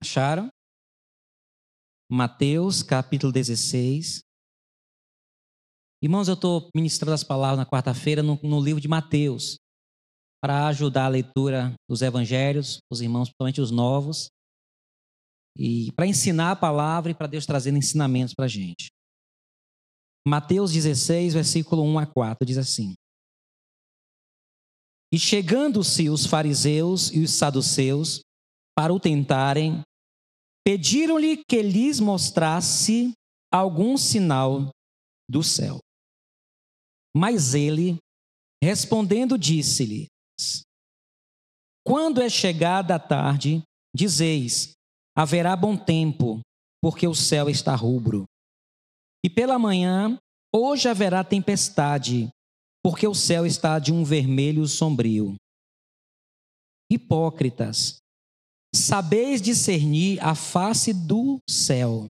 Acharam? Mateus, capítulo 16. Irmãos, eu estou ministrando as palavras na quarta-feira no, no, livro de Mateus, para ajudar a leitura dos evangelhos, os irmãos, principalmente os novos, e para ensinar a palavra e para Deus trazendo ensinamentos para a gente. Mateus 16, versículo 1 a 4, diz assim: E chegando-se os fariseus e os saduceus para o tentarem, pediram-lhe que lhes mostrasse algum sinal do céu. Mas ele, respondendo, disse-lhes: Quando é chegada a tarde, dizeis: haverá bom tempo, porque o céu está rubro. E pela manhã, hoje haverá tempestade, porque o céu está de um vermelho sombrio. Hipócritas, sabeis discernir a face do céu,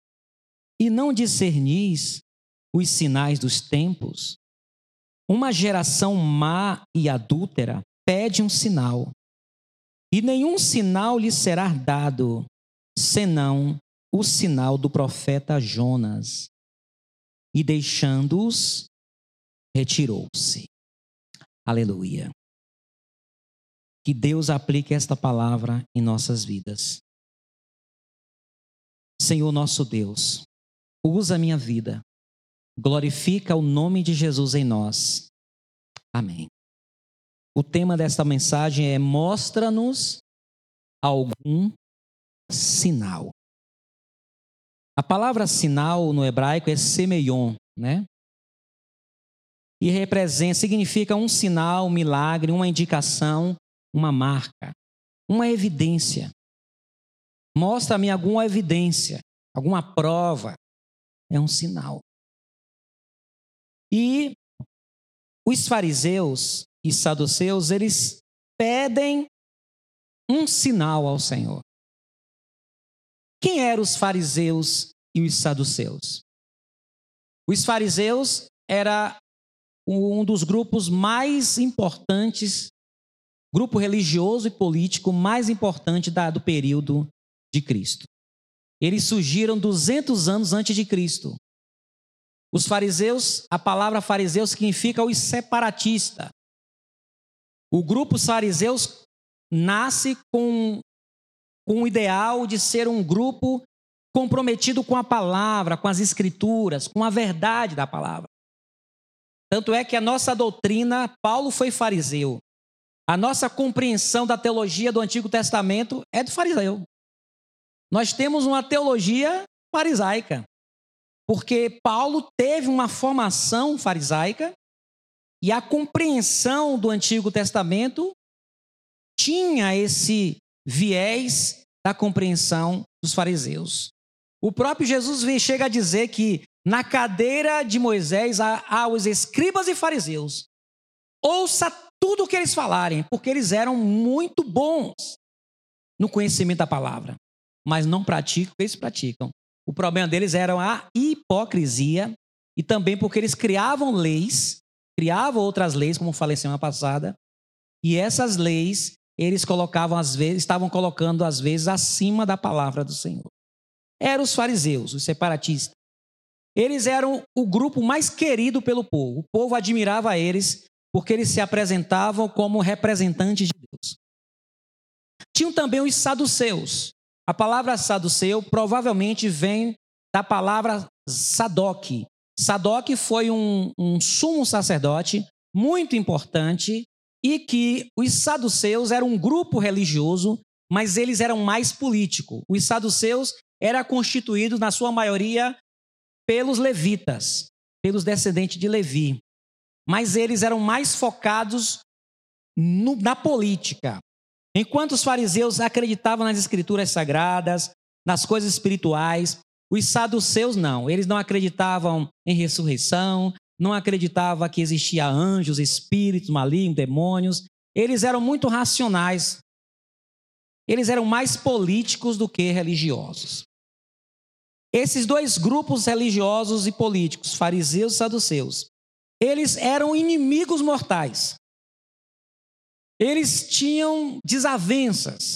e não discernis os sinais dos tempos? Uma geração má e adúltera pede um sinal, e nenhum sinal lhe será dado, senão o sinal do profeta Jonas e deixando-os, retirou-se. Aleluia. Que Deus aplique esta palavra em nossas vidas. Senhor nosso Deus, usa a minha vida, glorifica o nome de Jesus em nós. Amém. O tema desta mensagem é: mostra-nos algum sinal. A palavra sinal no hebraico é semeion, né? E representa, significa um sinal, um milagre, uma indicação, uma marca, uma evidência. Mostra-me alguma evidência, alguma prova. É um sinal. E os fariseus e saduceus, eles pedem um sinal ao Senhor. Quem eram os fariseus e os saduceus? Os fariseus era um dos grupos mais importantes, grupo religioso e político mais importante da, do período de Cristo. Eles surgiram 200 anos antes de Cristo. Os fariseus, a palavra fariseu significa os separatista. O grupo fariseus nasce com com o ideal de ser um grupo comprometido com a palavra, com as escrituras, com a verdade da palavra. Tanto é que a nossa doutrina, Paulo foi fariseu. A nossa compreensão da teologia do Antigo Testamento é do fariseu. Nós temos uma teologia farisaica, porque Paulo teve uma formação farisaica e a compreensão do Antigo Testamento tinha esse viés da compreensão dos fariseus. O próprio Jesus chega a dizer que na cadeira de Moisés há, há os escribas e fariseus. Ouça tudo o que eles falarem, porque eles eram muito bons no conhecimento da palavra, mas não praticam o que eles praticam. O problema deles era a hipocrisia e também porque eles criavam leis, criavam outras leis, como falei semana passada, e essas leis eles colocavam às vezes, estavam colocando às vezes acima da palavra do Senhor. Eram os fariseus, os separatistas. Eles eram o grupo mais querido pelo povo. O povo admirava eles porque eles se apresentavam como representantes de Deus. Tinham também os saduceus. A palavra saduceu provavelmente vem da palavra Sadoc. Sadoc foi um, um sumo sacerdote muito importante e que os saduceus eram um grupo religioso, mas eles eram mais político. Os saduceus era constituído na sua maioria pelos levitas, pelos descendentes de Levi. Mas eles eram mais focados no, na política. Enquanto os fariseus acreditavam nas escrituras sagradas, nas coisas espirituais, os saduceus não. Eles não acreditavam em ressurreição, não acreditava que existia anjos, espíritos malignos, demônios. Eles eram muito racionais. Eles eram mais políticos do que religiosos. Esses dois grupos religiosos e políticos, fariseus e saduceus, eles eram inimigos mortais. Eles tinham desavenças.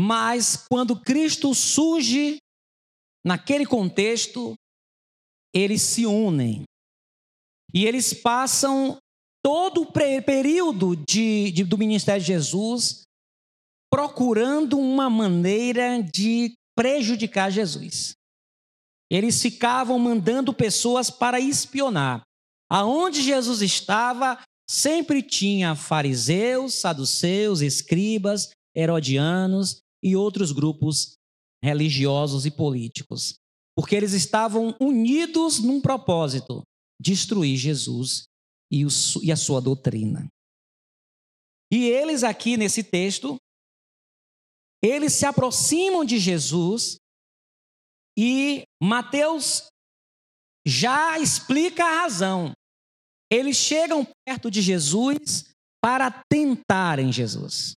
Mas quando Cristo surge naquele contexto, eles se unem. E eles passam todo o período de, de, do ministério de Jesus procurando uma maneira de prejudicar Jesus. Eles ficavam mandando pessoas para espionar. Aonde Jesus estava, sempre tinha fariseus, saduceus, escribas, herodianos e outros grupos religiosos e políticos, porque eles estavam unidos num propósito: destruir Jesus e, o, e a sua doutrina. E eles aqui nesse texto, eles se aproximam de Jesus e Mateus já explica a razão. Eles chegam perto de Jesus para tentarem Jesus.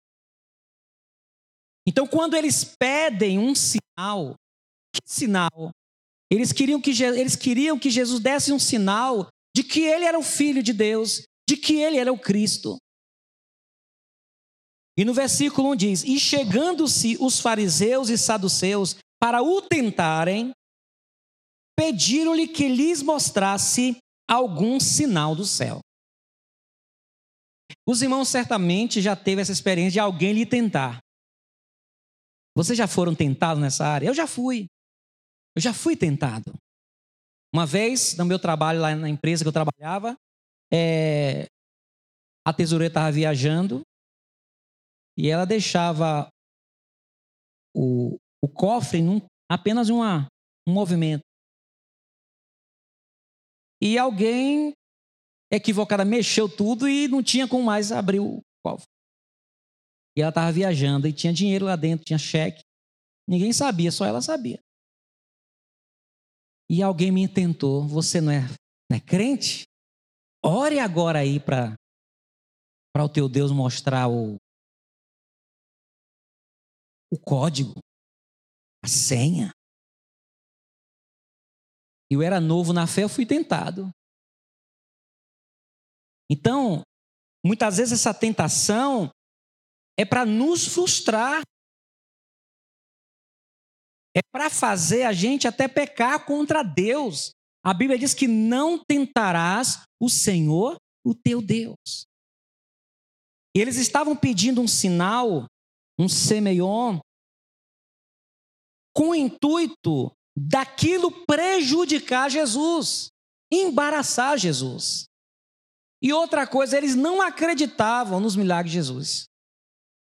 Então, quando eles pedem um sinal, que sinal? Eles queriam que, eles queriam que Jesus desse um sinal de que ele era o Filho de Deus, de que ele era o Cristo. E no versículo 1 diz: E chegando-se os fariseus e saduceus para o tentarem, pediram-lhe que lhes mostrasse algum sinal do céu. Os irmãos certamente já teve essa experiência de alguém lhe tentar. Vocês já foram tentados nessa área? Eu já fui. Eu já fui tentado. Uma vez, no meu trabalho lá na empresa que eu trabalhava, é, a tesoureira estava viajando e ela deixava o, o cofre em apenas uma, um movimento. E alguém equivocada mexeu tudo e não tinha como mais abrir o cofre. E ela estava viajando e tinha dinheiro lá dentro, tinha cheque. Ninguém sabia, só ela sabia. E alguém me tentou: você não é, não é crente? Ore agora aí para o teu Deus mostrar o, o código, a senha. Eu era novo na fé, eu fui tentado. Então, muitas vezes essa tentação é para nos frustrar. É para fazer a gente até pecar contra Deus. A Bíblia diz que não tentarás o Senhor, o teu Deus. E eles estavam pedindo um sinal, um semeion, com o intuito daquilo prejudicar Jesus, embaraçar Jesus. E outra coisa, eles não acreditavam nos milagres de Jesus.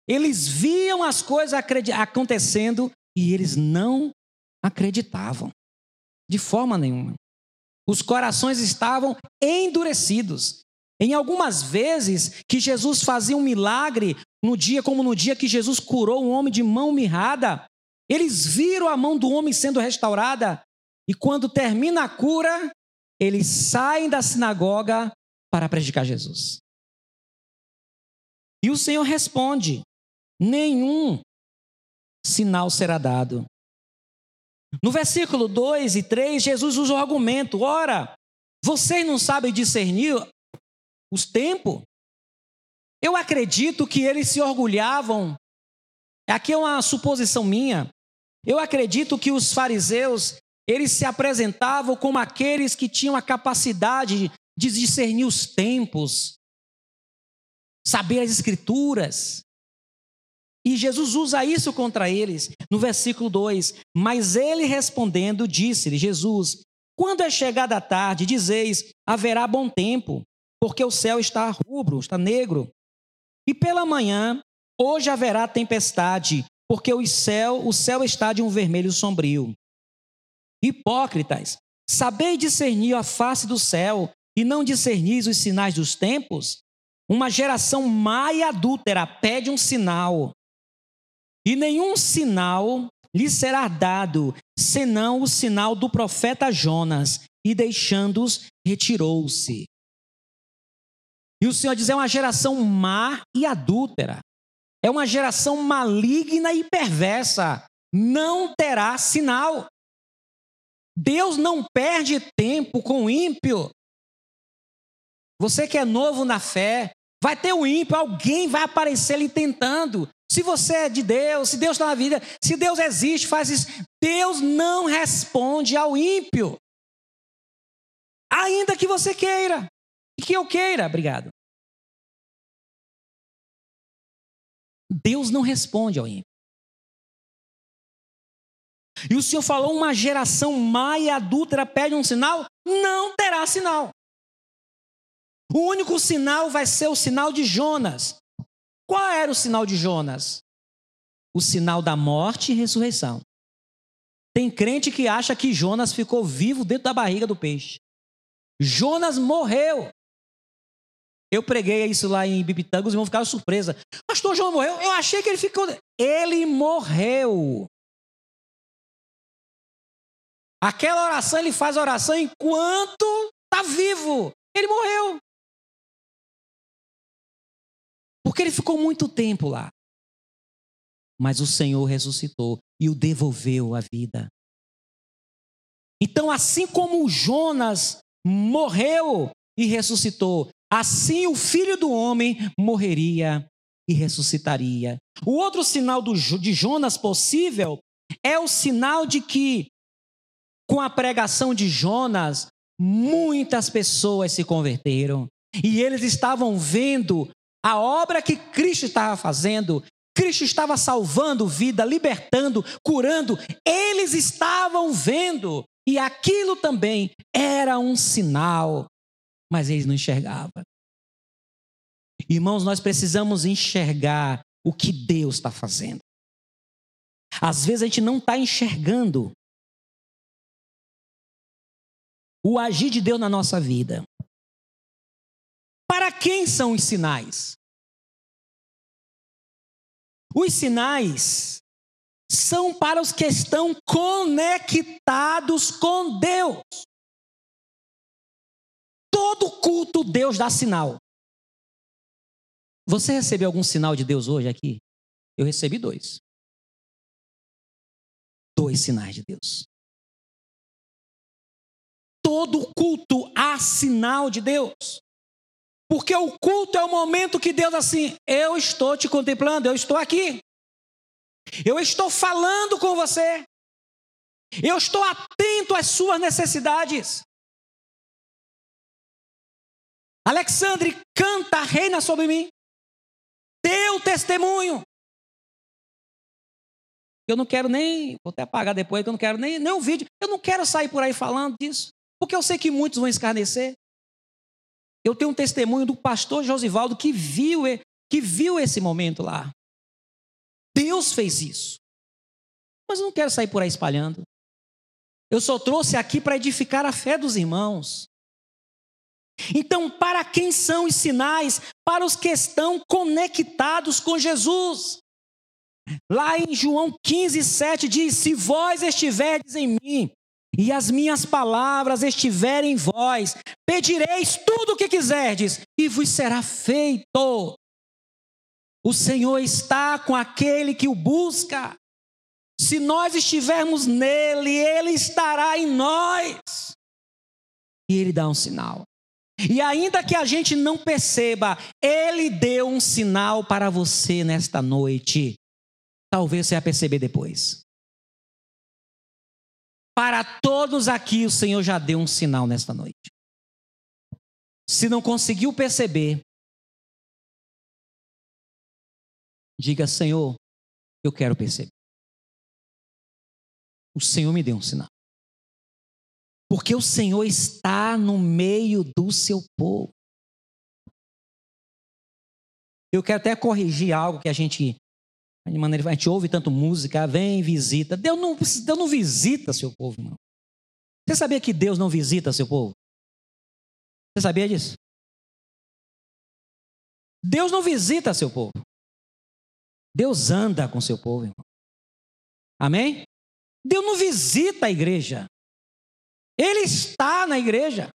Eles viam as coisas acontecendo e eles não acreditavam, de forma nenhuma. Os corações estavam endurecidos. Em algumas vezes que Jesus fazia um milagre, no dia como no dia que Jesus curou um homem de mão mirrada, eles viram a mão do homem sendo restaurada e quando termina a cura, eles saem da sinagoga para predicar Jesus. E o Senhor responde: nenhum sinal será dado. No versículo 2 e 3, Jesus usa o argumento: ora, vocês não sabem discernir os tempos? Eu acredito que eles se orgulhavam. Aqui é uma suposição minha. Eu acredito que os fariseus, eles se apresentavam como aqueles que tinham a capacidade de discernir os tempos, saber as escrituras. E Jesus usa isso contra eles no versículo 2. Mas ele respondendo, disse-lhe: Jesus, quando é chegada a tarde, dizeis: haverá bom tempo, porque o céu está rubro, está negro. E pela manhã, hoje haverá tempestade, porque o céu, o céu está de um vermelho sombrio. Hipócritas, sabeis discernir a face do céu e não discernis os sinais dos tempos? Uma geração má e adúltera pede um sinal, e nenhum sinal lhe será dado, senão o sinal do profeta Jonas, e deixando-os, retirou-se. E o Senhor diz: é uma geração má e adúltera, é uma geração maligna e perversa, não terá sinal. Deus não perde tempo com ímpio. Você que é novo na fé, vai ter um ímpio, alguém vai aparecer lhe tentando. se você é de Deus, se Deus está na vida, se Deus existe, faz isso. Deus não responde ao ímpio. Ainda que você queira, e que eu queira, obrigado. Deus não responde ao ímpio. E o Senhor falou: uma geração má e adúltera pede um sinal, não terá sinal. O único sinal vai ser o sinal de Jonas. Qual era o sinal de Jonas? O sinal da morte e ressurreição. Tem crente que acha que Jonas ficou vivo dentro da barriga do peixe. Jonas morreu. Eu preguei isso lá em Bibitanga, os irmãos ficaram surpresa. Pastor João morreu? Eu achei que ele ficou. Ele morreu. Aquela oração, ele faz oração enquanto está vivo. Ele morreu. Porque ele ficou muito tempo lá. Mas o Senhor ressuscitou e o devolveu à vida. Então, assim como Jonas morreu e ressuscitou, assim o filho do homem morreria e ressuscitaria. O outro sinal do, de Jonas possível é o sinal de que, com a pregação de Jonas, muitas pessoas se converteram e eles estavam vendo a obra que Cristo estava fazendo. Cristo estava salvando vida, libertando, curando. Eles estavam vendo. E aquilo também era um sinal, mas eles não enxergavam. Irmãos, nós precisamos enxergar o que Deus está fazendo. Às vezes a gente não está enxergando o agir de Deus na nossa vida. Para quem são os sinais? Os sinais são para os que estão conectados com Deus. Todo culto Deus dá sinal. Você recebeu algum sinal de Deus hoje aqui? Eu recebi dois. Dois sinais de Deus. Todo culto há sinal de Deus. Porque o culto é o momento que Deus assim, eu estou te contemplando, eu estou aqui. Eu estou falando com você. Eu estou atento às suas necessidades. Alexandre, canta, reina sobre mim. O testemunho. Eu não quero nem, vou até apagar depois, que eu não quero nem, nem um vídeo. Eu não quero sair por aí falando disso. Porque eu sei que muitos vão escarnecer. Eu tenho um testemunho do pastor Josivaldo que viu, que viu esse momento lá. Deus fez isso. Mas eu não quero sair por aí espalhando. Eu só trouxe aqui para edificar a fé dos irmãos. Então, para quem são os sinais? Para os que estão conectados com Jesus. Lá em João 15, 7 diz: Se vós estiverdes em mim e as minhas palavras estiverem em vós, pedireis tudo o que quiserdes e vos será feito. O Senhor está com aquele que o busca. Se nós estivermos nele, ele estará em nós. E ele dá um sinal. E ainda que a gente não perceba, ele deu um sinal para você nesta noite. Talvez você vai perceber depois. Para todos aqui, o Senhor já deu um sinal nesta noite. Se não conseguiu perceber, diga: Senhor, eu quero perceber. O Senhor me deu um sinal. Porque o Senhor está no meio do seu povo. Eu quero até corrigir algo que a gente de maneira, a gente ouve tanto música, vem, visita. Deus não, Deus não visita seu povo, irmão. Você sabia que Deus não visita seu povo? Você sabia disso? Deus não visita seu povo. Deus anda com seu povo, irmão. Amém? Deus não visita a igreja. Ele está na igreja.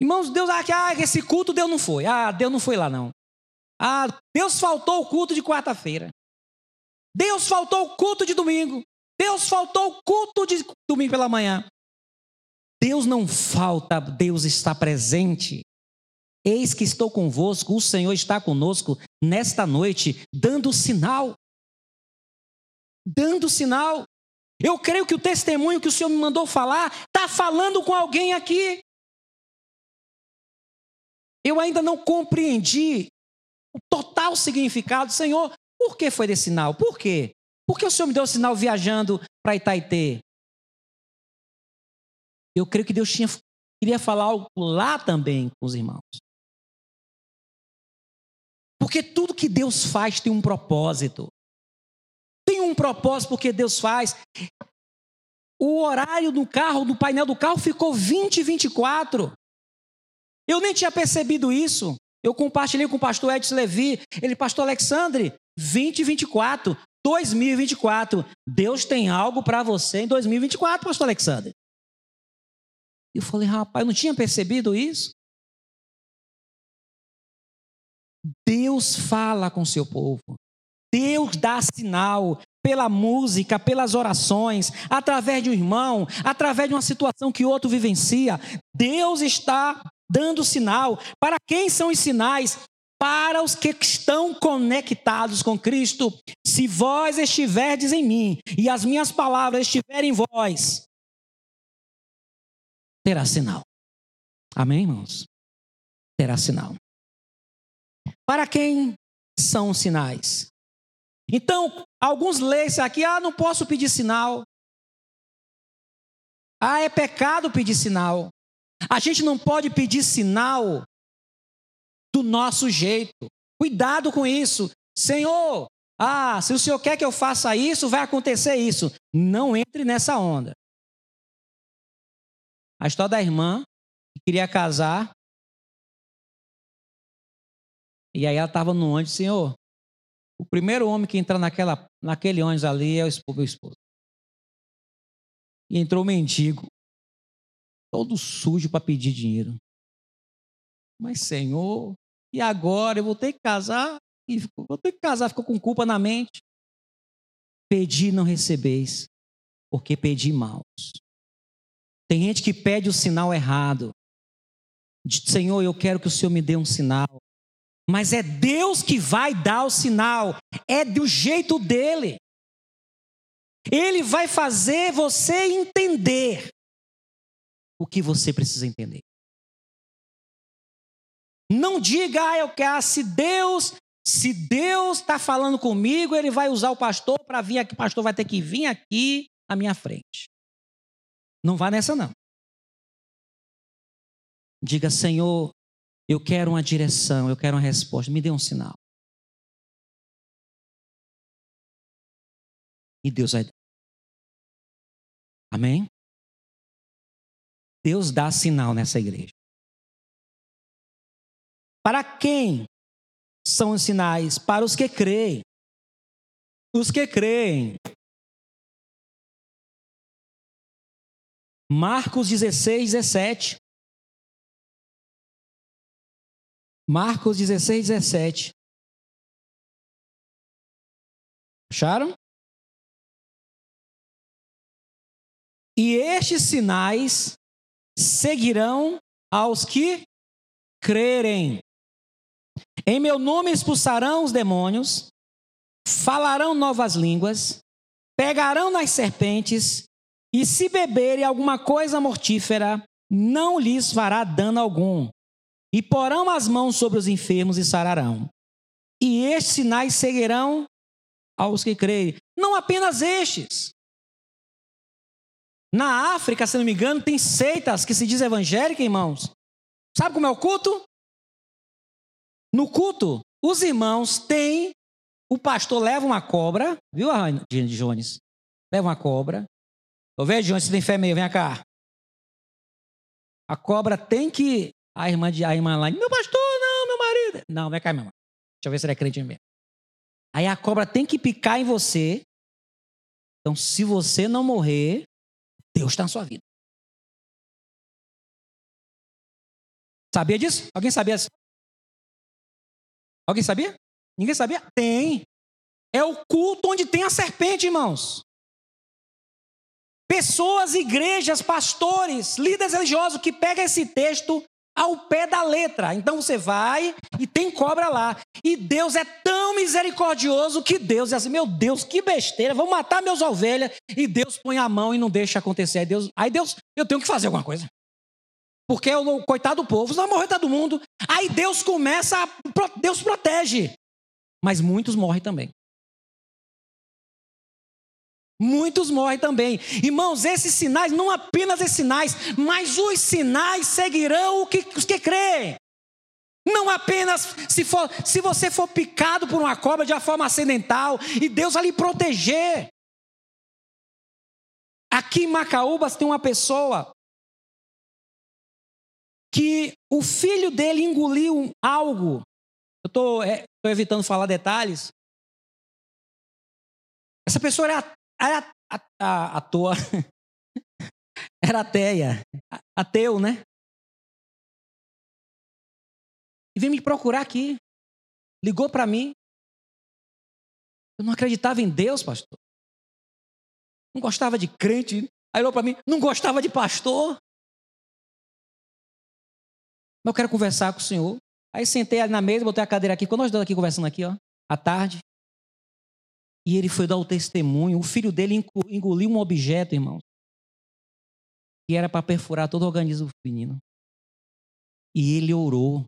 Irmãos, Deus, ah, esse culto Deus não foi. Ah, Deus não foi lá não. Ah, Deus faltou o culto de quarta-feira. Deus faltou o culto de domingo. Deus faltou o culto de domingo pela manhã. Deus não falta, Deus está presente. Eis que estou convosco, o Senhor está conosco nesta noite, dando sinal. Dando sinal. Eu creio que o testemunho que o Senhor me mandou falar está falando com alguém aqui. Eu ainda não compreendi o total significado. Senhor, por que foi desse sinal? Por quê? Por que o Senhor me deu o sinal viajando para Itaitê? Eu creio que Deus tinha, queria falar algo lá também com os irmãos. Porque tudo que Deus faz tem um propósito. Propósito porque Deus faz. O horário do carro, do painel do carro ficou 20 e 24. Eu nem tinha percebido isso. Eu compartilhei com o pastor Edson Levi. Ele, pastor Alexandre, 20 e 24, 2024. Deus tem algo para você em 2024, pastor Alexandre. Eu falei, rapaz, eu não tinha percebido isso. Deus fala com seu povo. Deus dá sinal pela música, pelas orações, através de um irmão, através de uma situação que outro vivencia. Deus está dando sinal. Para quem são os sinais? Para os que estão conectados com Cristo. Se vós estiverdes em mim e as minhas palavras estiverem em vós, terá sinal. Amém, irmãos? Terá sinal. Para quem são os sinais? Então, alguns leis aqui, ah, não posso pedir sinal. Ah, é pecado pedir sinal. A gente não pode pedir sinal do nosso jeito. Cuidado com isso. Senhor, ah, se o Senhor quer que eu faça isso, vai acontecer isso. Não entre nessa onda. A história da irmã que queria casar. E aí ela estava no ônibus, Senhor, o primeiro homem que entrar naquela, naquele ônibus ali é o. O esposo. E entrou o mendigo todo sujo para pedir dinheiro. Mas, Senhor, e agora eu vou ter que casar? E vou ter que casar, ficou com culpa na mente. Pedi não recebeis, porque pedi maus. Tem gente que pede o sinal errado. Senhor, eu quero que o Senhor me dê um sinal. Mas é Deus que vai dar o sinal. É do jeito dele. Ele vai fazer você entender o que você precisa entender. Não diga, ah, eu quero, se Deus, se Deus está falando comigo, ele vai usar o pastor para vir aqui, o pastor vai ter que vir aqui à minha frente. Não vá nessa não. Diga, Senhor, eu quero uma direção, eu quero uma resposta, me dê um sinal. E Deus vai dar. Amém? Deus dá sinal nessa igreja. Para quem são os sinais? Para os que creem. Os que creem. Marcos 16, 17. Marcos 16, 17. Acharam? E estes sinais seguirão aos que crerem. Em meu nome expulsarão os demônios, falarão novas línguas, pegarão nas serpentes, e se beberem alguma coisa mortífera, não lhes fará dano algum. E porão as mãos sobre os enfermos e sararão. E estes sinais seguirão aos que crerem. Não apenas estes, na África, se não me engano, tem seitas que se diz evangélica, irmãos. Sabe como é o culto? No culto, os irmãos têm. O pastor leva uma cobra, viu, Jones? Leva uma cobra. Tô vendo, Jones, você tem fé meio, vem cá. A cobra tem que. A irmã, a irmã lá, meu pastor, não, meu marido. Não, vem cá, meu irmão. Deixa eu ver se ele é crente mesmo. Aí a cobra tem que picar em você. Então, se você não morrer, Deus está na sua vida. Sabia disso? Alguém sabia disso? Alguém sabia? Ninguém sabia? Tem. É o culto onde tem a serpente, irmãos. Pessoas, igrejas, pastores, líderes religiosos que pegam esse texto, ao pé da letra. Então você vai e tem cobra lá. E Deus é tão misericordioso que Deus é assim: meu Deus, que besteira, vou matar meus ovelhas. E Deus põe a mão e não deixa acontecer. Aí Deus, aí Deus eu tenho que fazer alguma coisa. Porque o coitado do povo, vai morrer todo mundo. Aí Deus começa, a, Deus protege. Mas muitos morrem também. Muitos morrem também. Irmãos, esses sinais, não apenas esses sinais, mas os sinais seguirão os que creem. Não apenas se, for, se você for picado por uma cobra de uma forma acidental e Deus vai lhe proteger. Aqui em Macaúbas tem uma pessoa que o filho dele engoliu algo. Eu estou é, evitando falar detalhes. Essa pessoa era era a, a, a toa. Era ateia. Ateu, né? E veio me procurar aqui. Ligou para mim. Eu não acreditava em Deus, pastor. Não gostava de crente. Aí olhou para mim, não gostava de pastor. Mas eu quero conversar com o senhor. Aí sentei ali na mesa, botei a cadeira aqui. Quando nós estamos aqui conversando aqui, ó, à tarde. E ele foi dar o testemunho. O filho dele engoliu um objeto, irmãos. E era para perfurar todo o organismo do menino. E ele orou.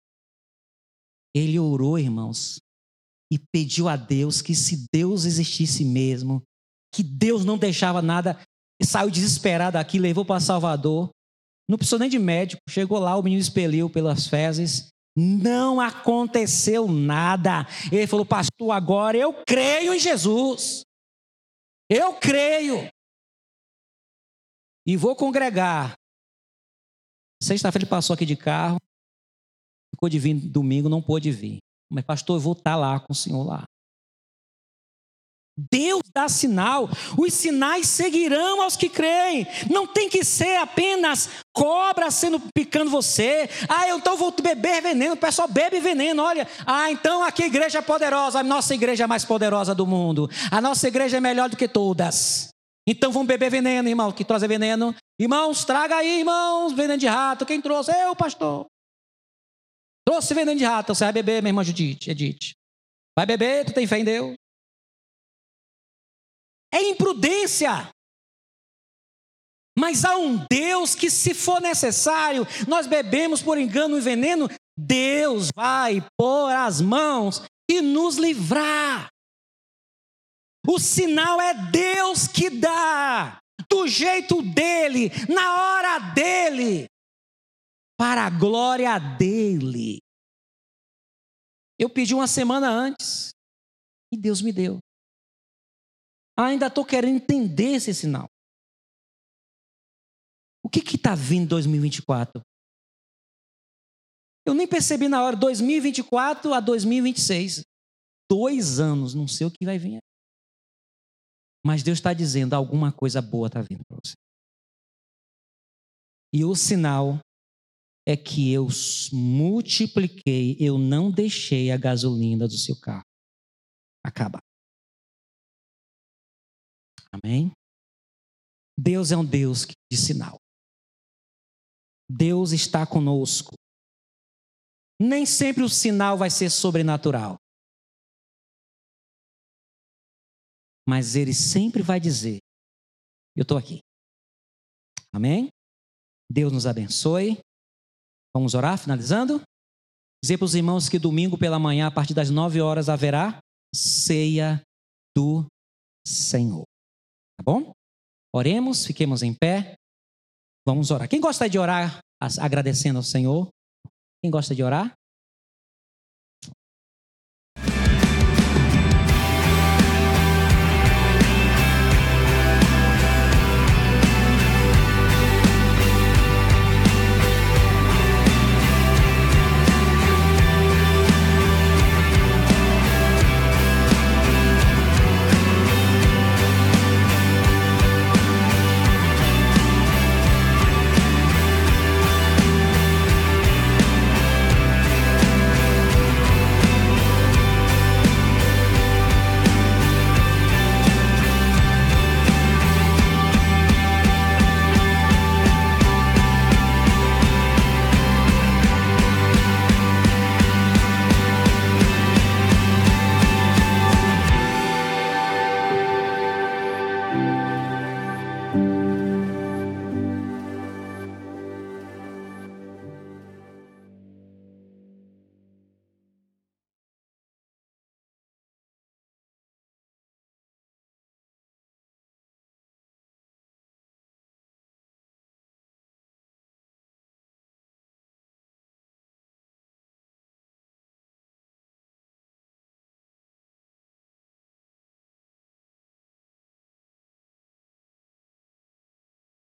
Ele orou, irmãos. E pediu a Deus que se Deus existisse mesmo, que Deus não deixava nada, saiu desesperado aqui, levou para Salvador. Não precisou nem de médico. Chegou lá, o menino expeliu pelas fezes não aconteceu nada. Ele falou, pastor, agora eu creio em Jesus. Eu creio. E vou congregar. Sexta-feira ele passou aqui de carro. Ficou de vir domingo, não pôde vir. Mas, pastor, eu vou estar lá com o senhor lá. Deus dá sinal, os sinais seguirão aos que creem. Não tem que ser apenas cobra sendo picando você. Ah, então vou beber veneno. O pessoal bebe veneno, olha. Ah, então aqui a igreja é poderosa. A nossa igreja é mais poderosa do mundo. A nossa igreja é melhor do que todas. Então vamos beber veneno, irmão. Que trouxe veneno. Irmãos, traga aí, irmãos, veneno de rato. Quem trouxe? Eu, pastor. Trouxe veneno de rato. Você vai beber, minha irmã Judite, Edith. Vai beber, tu tem fé em Deus. É imprudência. Mas há um Deus que, se for necessário, nós bebemos por engano e veneno, Deus vai pôr as mãos e nos livrar. O sinal é Deus que dá, do jeito dele, na hora dele, para a glória dele. Eu pedi uma semana antes e Deus me deu. Ainda estou querendo entender esse sinal. O que está vindo em 2024? Eu nem percebi na hora, 2024 a 2026. Dois anos, não sei o que vai vir. Mas Deus está dizendo, alguma coisa boa está vindo para você. E o sinal é que eu multipliquei, eu não deixei a gasolina do seu carro acabar. Amém? Deus é um Deus de sinal. Deus está conosco. Nem sempre o sinal vai ser sobrenatural. Mas ele sempre vai dizer: Eu estou aqui. Amém? Deus nos abençoe. Vamos orar, finalizando? Dizer para os irmãos que domingo pela manhã, a partir das nove horas, haverá ceia do Senhor. Tá bom? Oremos, fiquemos em pé. Vamos orar. Quem gosta de orar agradecendo ao Senhor? Quem gosta de orar?